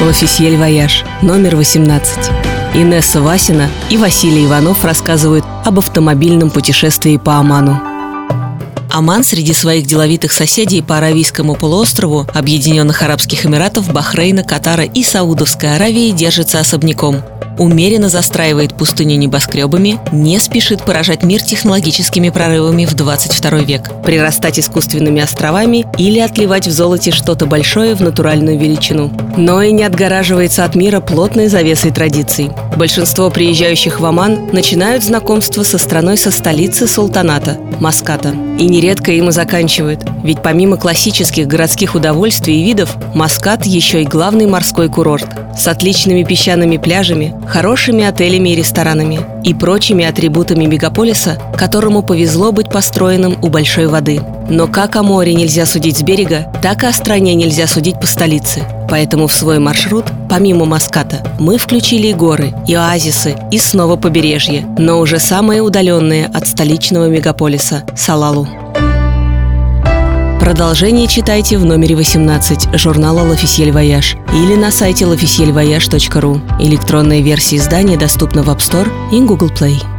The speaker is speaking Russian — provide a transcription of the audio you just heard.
L'Officiel Voyage, номер 18. Инесса Васина и Василий Иванов рассказывают об автомобильном путешествии по Оману. Оман среди своих деловитых соседей по Аравийскому полуострову, Объединенных Арабских Эмиратов, Бахрейна, Катара и Саудовской Аравии держится особняком умеренно застраивает пустыню небоскребами, не спешит поражать мир технологическими прорывами в 22 век, прирастать искусственными островами или отливать в золоте что-то большое в натуральную величину. Но и не отгораживается от мира плотной завесой традиций. Большинство приезжающих в Оман начинают знакомство со страной со столицы султаната – Маската. И нередко им и заканчивают, ведь помимо классических городских удовольствий и видов, Маскат еще и главный морской курорт с отличными песчаными пляжами, хорошими отелями и ресторанами и прочими атрибутами мегаполиса, которому повезло быть построенным у большой воды. Но как о море нельзя судить с берега, так и о стране нельзя судить по столице. Поэтому в свой маршрут, помимо Маската, мы включили и горы, и оазисы, и снова побережье, но уже самые удаленные от столичного мегаполиса – Салалу. Продолжение читайте в номере 18 журнала «L'Officiel Voyage» или на сайте lofficielvoyage.ru. Электронная версия издания доступна в App Store и Google Play.